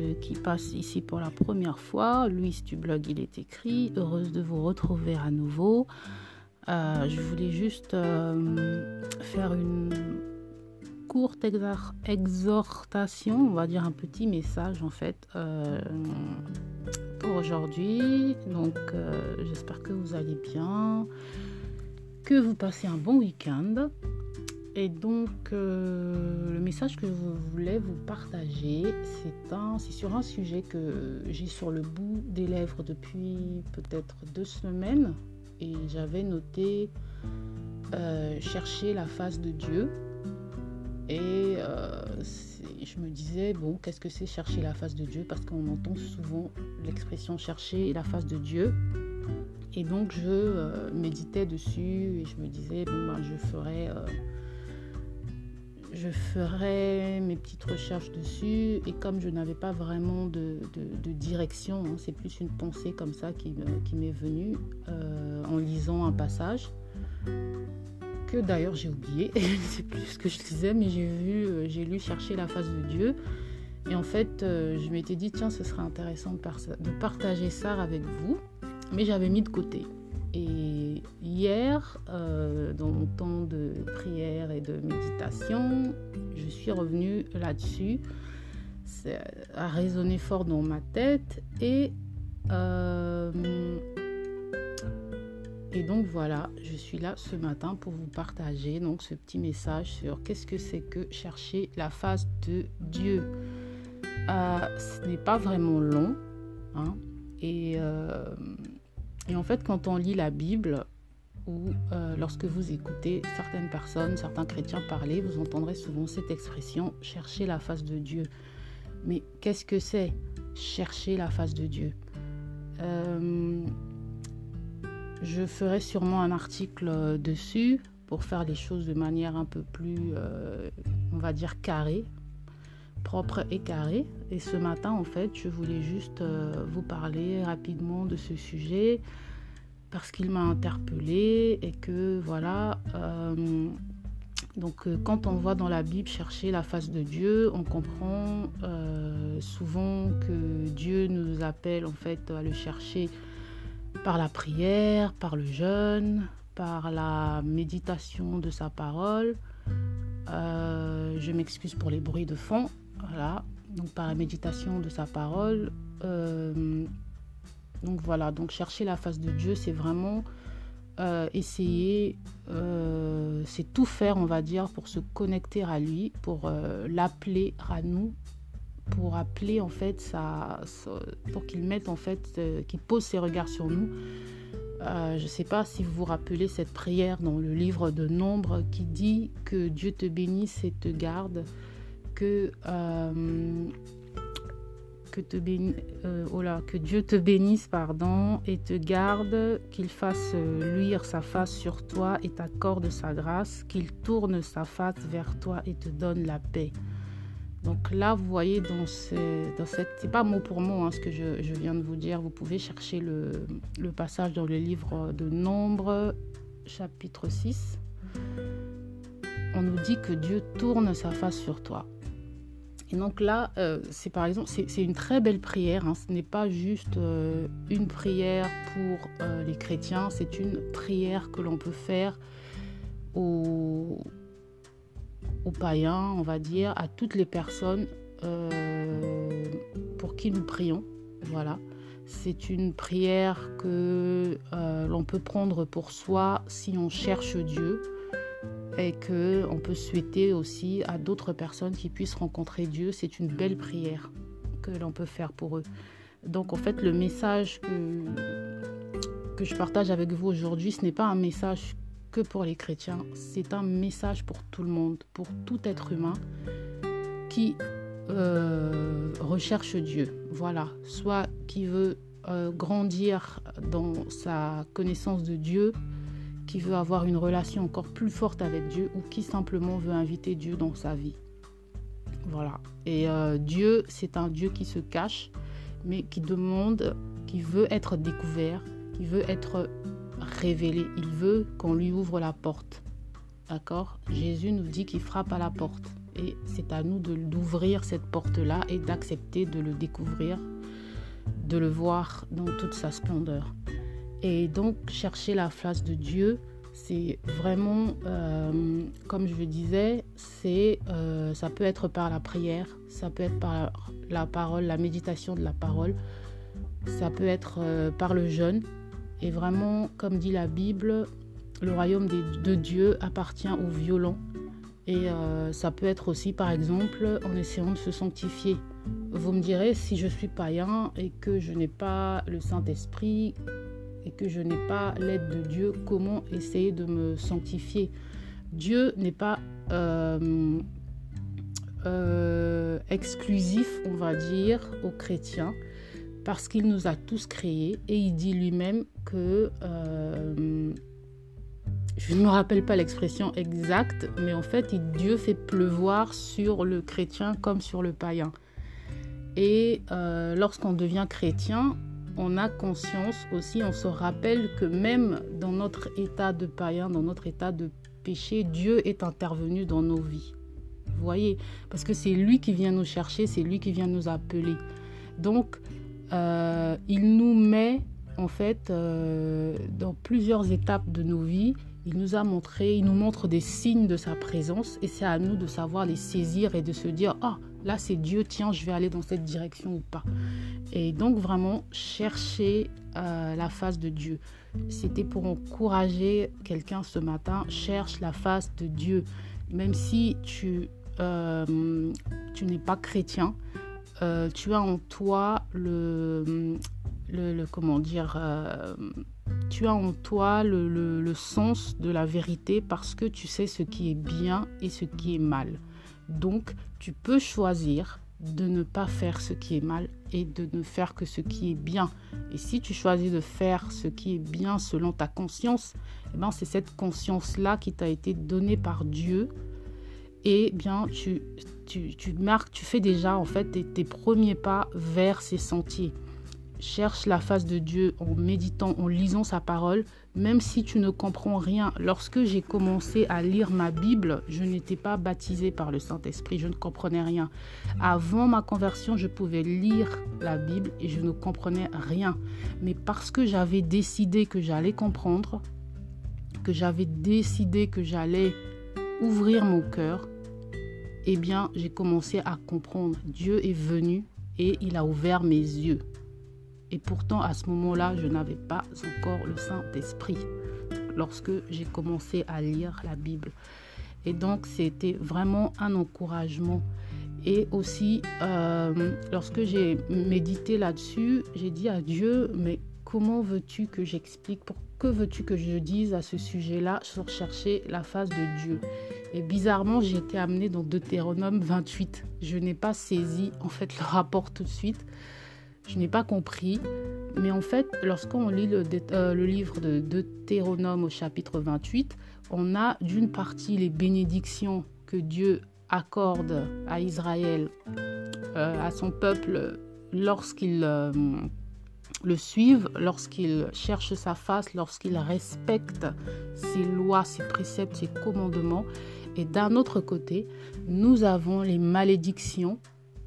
ceux qui passent ici pour la première fois, Louise du blog Il est écrit. Heureuse de vous retrouver à nouveau. Euh, je voulais juste euh, faire une courte exhortation, on va dire un petit message en fait euh, pour aujourd'hui. Donc j'espère que vous allez bien, que vous passez un bon week-end. Et donc, euh, le message que je voulais vous partager, c'est sur un sujet que j'ai sur le bout des lèvres depuis peut-être deux semaines. Et j'avais noté euh, chercher la face de Dieu. Et euh, je me disais, bon, qu'est-ce que c'est chercher la face de Dieu? Parce qu'on entend souvent l'expression chercher la face de Dieu. Et donc, je méditais dessus et je me disais, bon, ben, je ferais je ferai mes petites recherches dessus et comme je n'avais pas vraiment de, direction, hein, c'est plus une pensée comme ça qui, m'est venue euh, en lisant un passage que d'ailleurs j'ai oublié, je ne sais plus ce que je lisais, mais j'ai vu, euh, j'ai lu chercher la face de Dieu. Et en fait, euh, je m'étais dit, tiens, ce serait intéressant de partager ça avec vous, mais j'avais mis de côté. Et hier, euh, dans mon temps de prière et de méditation, je suis revenue là-dessus. Ça a résonné fort dans ma tête et euh, et donc voilà, je suis là ce matin pour vous partager donc ce petit message sur qu'est-ce que c'est que chercher la face de Dieu. Euh, ce n'est pas vraiment long, hein, et et en fait, quand on lit la Bible, ou euh, lorsque vous écoutez certaines personnes, certains chrétiens parler, vous entendrez souvent cette expression chercher la face de Dieu. Mais qu'est-ce que c'est chercher la face de Dieu? Euh, Je ferai sûrement un article dessus pour faire les choses de manière un peu plus, euh, on va dire, carrée, propre et carré. Et ce matin, en fait, je voulais juste euh, vous parler rapidement de ce sujet parce qu'il m'a interpellé et que voilà. Euh, donc, euh, quand on voit dans la Bible chercher la face de Dieu, on comprend souvent que Dieu nous appelle en fait à le chercher par la prière, par le jeûne, par la méditation de sa parole. je m'excuse pour les bruits de fond. Voilà, donc par la méditation de sa parole. Euh, donc voilà, donc chercher la face de Dieu, c'est vraiment euh, essayer, euh, c'est tout faire, on va dire, pour se connecter à lui, pour l'appeler à nous, pour appeler en fait sa, pour qu'il mette en fait, qu'il pose ses regards sur nous. je ne sais pas si vous vous rappelez cette prière dans le livre de Nombre qui dit que Dieu te bénisse et te garde, que, euh, que, te euh, oh que Dieu te bénisse pardon, et te garde, qu'il fasse luire sa face sur toi et t'accorde sa grâce, qu'il tourne sa face vers toi et te donne la paix. Donc là, vous voyez, dans, ce, dans cette... C'est pas mot pour mot hein, ce que je, je, viens de vous dire. Vous pouvez chercher le, le passage dans le livre de Nombre, chapitre 6. On nous dit que Dieu tourne sa face sur toi. Et donc là, euh, c'est par exemple, c'est une très belle prière. Hein. Ce n'est pas juste euh, une prière pour euh, les chrétiens, c'est une prière que l'on peut faire aux, aux, païens, on va dire, à toutes les personnes pour qui nous prions. Voilà. C'est une prière que l'on peut prendre pour soi si on cherche Dieu et que on peut souhaiter aussi à d'autres personnes qui puissent rencontrer Dieu. C'est une belle prière que l'on peut faire pour eux. Donc en fait, le message que, je partage avec vous aujourd'hui, ce n'est pas un message que pour les chrétiens, c'est un message pour tout le monde, pour tout être humain qui euh, recherche Dieu. Voilà, soit qui veut euh, grandir dans sa connaissance de Dieu, qui veut avoir une relation encore plus forte avec Dieu ou qui simplement veut inviter Dieu dans sa vie. Voilà. Et euh, Dieu, c'est un Dieu qui se cache, mais qui demande, qui veut être découvert, qui veut être révélé. Il veut qu'on lui ouvre la porte. D'accord? Jésus nous dit qu'il frappe à la porte. Et c'est à nous d'ouvrir cette porte-là et d'accepter de le découvrir, de le voir dans toute sa splendeur. Et donc, chercher la face de Dieu, c'est vraiment, euh, comme je le disais, c'est, euh, ça peut être par la prière, ça peut être par la parole, la méditation de la parole, ça peut être euh, par le jeûne. Et vraiment, comme dit la Bible, le royaume de Dieu appartient aux violents. Et ça peut être aussi, par exemple, en essayant de se sanctifier. Vous me direz, si je suis païen et que je n'ai pas le Saint-Esprit, et que je n'ai pas l'aide de Dieu, comment essayer de me sanctifier? Dieu n'est pas euh, euh, exclusif, on va dire, aux chrétiens, parce qu'il nous a tous créés et il dit lui-même que... Euh, je ne me rappelle pas l'expression exacte, mais en fait, Dieu fait pleuvoir sur le chrétien comme sur le païen. Et lorsqu'on devient chrétien, on a conscience aussi, on se rappelle que même dans notre état de païen, dans notre état de péché, Dieu est intervenu dans nos vies. Vous voyez Parce que c'est lui qui vient nous chercher, c'est lui qui vient nous appeler. Donc, euh, il nous met en fait euh, dans plusieurs étapes de nos vies. Il nous a montré, il nous montre des signes de sa présence et c'est à nous de savoir les saisir et de se dire, ah, là c'est Dieu, tiens, je vais aller dans cette direction ou pas. Et donc vraiment chercher euh, la face de Dieu. C'était pour encourager quelqu'un ce matin, cherche la face de Dieu. Même si tu, euh, tu n'es pas chrétien, euh, tu as en toi le, comment dire, tu as en toi le, le sens de la vérité parce que tu sais ce qui est bien et ce qui est mal. Donc, tu peux choisir de ne pas faire ce qui est mal et de ne faire que ce qui est bien. Et si tu choisis de faire ce qui est bien selon ta conscience, eh ben c'est cette conscience-là qui t'a été donnée par Dieu. Et bien tu, tu, marques, tu fais déjà en fait tes premiers pas vers ces sentiers cherche la face de Dieu en méditant, en lisant sa parole, même si tu ne comprends rien. Lorsque j'ai commencé à lire ma Bible, je n'étais pas baptisée par le Saint-Esprit, je ne comprenais rien. Avant ma conversion, je pouvais lire la Bible et je ne comprenais rien. Mais parce que j'avais décidé que j'allais comprendre, que j'avais décidé que j'allais ouvrir mon cœur, eh bien, j'ai commencé à comprendre. Dieu est venu et il a ouvert mes yeux. Et pourtant, à ce moment-là, je n'avais pas encore le Saint-Esprit lorsque j'ai commencé à lire la Bible. Et donc, c'était vraiment un encouragement. Et aussi, euh, lorsque j'ai médité là-dessus, j'ai dit à Dieu, mais comment veux-tu que j'explique, pour que veux-tu que je dise à ce sujet-là sur chercher la face de Dieu? Et bizarrement, j'ai été amenée dans Deutéronome 28. Je n'ai pas saisi en fait le rapport tout de suite. Je n'ai pas compris. Mais en fait, lorsqu'on lit le, euh, livre de Deutéronome au chapitre 28, on a d'une partie les bénédictions que Dieu accorde à Israël, euh, à son peuple, lorsqu'ils euh, le suivent, lorsqu'ils cherchent sa face, lorsqu'ils respectent ses lois, ses préceptes, ses commandements. Et d'un autre côté, nous avons les malédictions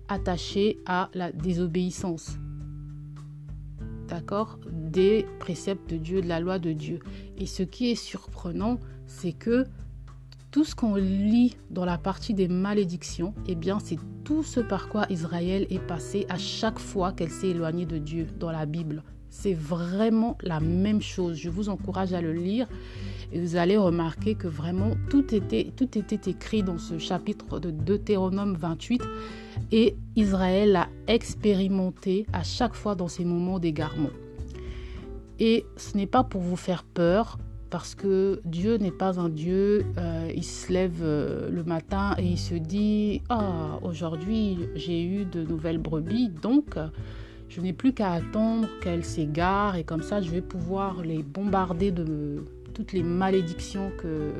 attachées à la désobéissance d'accord, des préceptes de Dieu, de la loi de Dieu. Et ce qui est surprenant, c'est que tout ce qu'on lit dans la partie des malédictions, eh bien, c'est tout ce par quoi Israël est passé à chaque fois qu'elle s'est éloignée de Dieu dans la Bible. C'est vraiment la même chose. Je vous encourage à le lire et vous allez remarquer que vraiment tout était, tout était écrit dans ce chapitre de Deutéronome 28 et Israël a expérimenté à chaque fois dans ces moments d'égarement. Et ce n'est pas pour vous faire peur, parce que Dieu n'est pas un Dieu, euh, il se lève euh, le matin et il se dit, ah, aujourd'hui j'ai eu de nouvelles brebis, donc je n'ai plus qu'à attendre qu'elles s'égarent et comme ça je vais pouvoir les bombarder de toutes les malédictions que,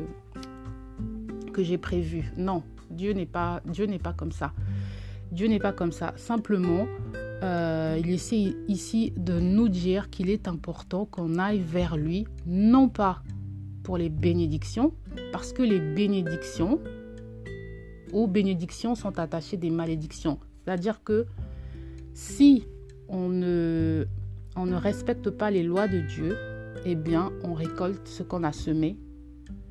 que j'ai prévues. Non, Dieu n'est pas, pas comme ça. Dieu n'est pas comme ça. Simplement, euh, il essaie ici de nous dire qu'il est important qu'on aille vers lui, non pas pour les bénédictions, parce que les bénédictions, aux bénédictions sont attachées des malédictions. C'est-à-dire que si on ne, on ne respecte pas les lois de Dieu, eh bien, on récolte ce qu'on a semé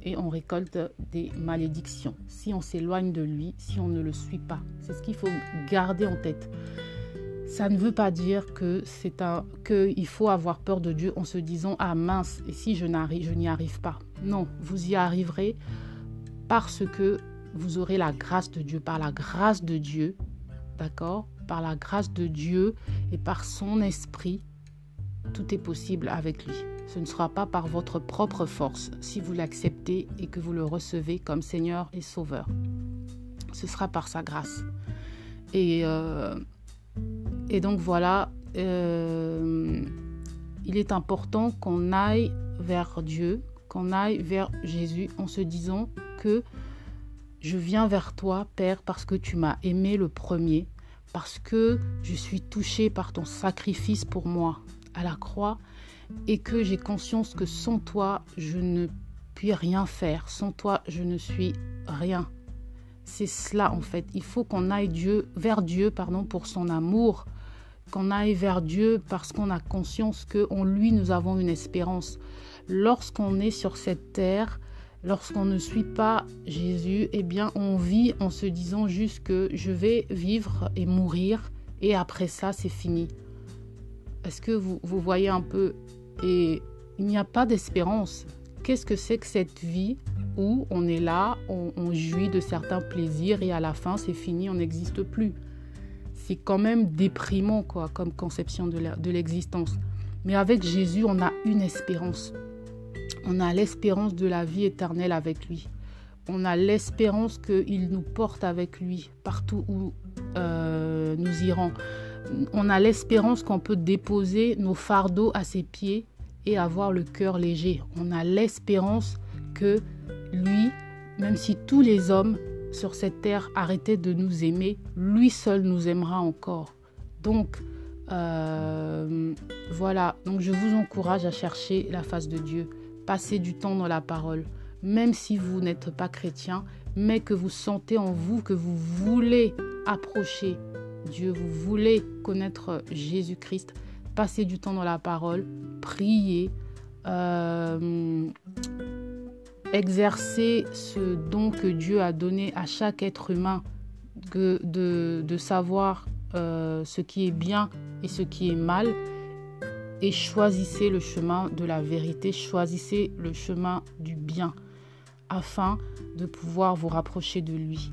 et on récolte des malédictions. Si on s'éloigne de lui, si on ne le suit pas, c'est ce qu'il faut garder en tête. Ça ne veut pas dire que c'est un qu'il faut avoir peur de Dieu en se disant ah mince et si je n'arrive je n'y arrive pas. Non, vous y arriverez parce que vous aurez la grâce de Dieu par la grâce de Dieu. D'accord? Par la grâce de Dieu et par son esprit, tout est possible avec lui. Ce ne sera pas par votre propre force si vous l'acceptez et que vous le recevez comme Seigneur et Sauveur. Ce sera par sa grâce. Et, euh, et donc voilà, euh, il est important qu'on aille vers Dieu, qu'on aille vers Jésus en se disant que je viens vers toi, Père, parce que tu m'as aimé le premier, parce que je suis touché par ton sacrifice pour moi à la croix et que j'ai conscience que sans toi, je ne puis rien faire. Sans toi, je ne suis rien. C'est cela en fait. Il faut qu'on aille Dieu, vers Dieu pardon, pour son amour, qu'on aille vers Dieu parce qu'on a conscience qu'en lui, nous avons une espérance. Lorsqu'on est sur cette terre, lorsqu'on ne suit pas Jésus, eh bien, on vit en se disant juste que je vais vivre et mourir et après ça, c'est fini. Est-ce que vous, vous voyez un peu et il n'y a pas d'espérance. Qu'est-ce que c'est que cette vie où on est là, on, jouit de certains plaisirs et à la fin c'est fini, on n'existe plus? C'est quand même déprimant quoi, comme conception de l'existence. Mais avec Jésus, on a une espérance. On a l'espérance de la vie éternelle avec lui. On a l'espérance qu'il nous porte avec lui partout où euh, nous irons on a l'espérance qu'on peut déposer nos fardeaux à ses pieds et avoir le cœur léger. On a l'espérance que lui, même si tous les hommes sur cette terre arrêtaient de nous aimer, lui seul nous aimera encore. Donc, euh, voilà, donc je vous encourage à chercher la face de Dieu, passer du temps dans la parole, même si vous n'êtes pas chrétien, mais que vous sentez en vous que vous voulez approcher Dieu, vous voulez connaître Jésus-Christ, passez du temps dans la parole, priez, euh, exercez ce don que Dieu a donné à chaque être humain de, savoir euh, ce qui est bien et ce qui est mal et choisissez le chemin de la vérité, choisissez le chemin du bien afin de pouvoir vous rapprocher de lui.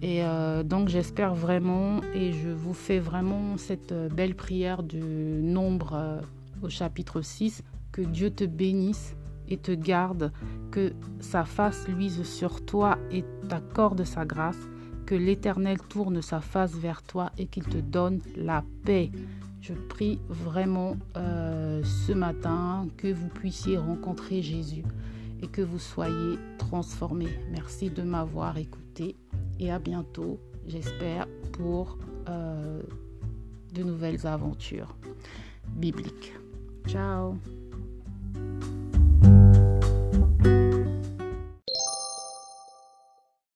Et euh, donc j'espère vraiment et je vous fais vraiment cette euh, belle prière du nombre euh, au chapitre 6, que Dieu te bénisse et te garde, que sa face luise sur toi et t'accorde sa grâce, que l'Éternel tourne sa face vers toi et qu'il te donne la paix. Je prie vraiment ce matin que vous puissiez rencontrer Jésus et que vous soyez transformés. Merci de m'avoir écouté et à bientôt, j'espère, pour euh, de nouvelles aventures bibliques. Ciao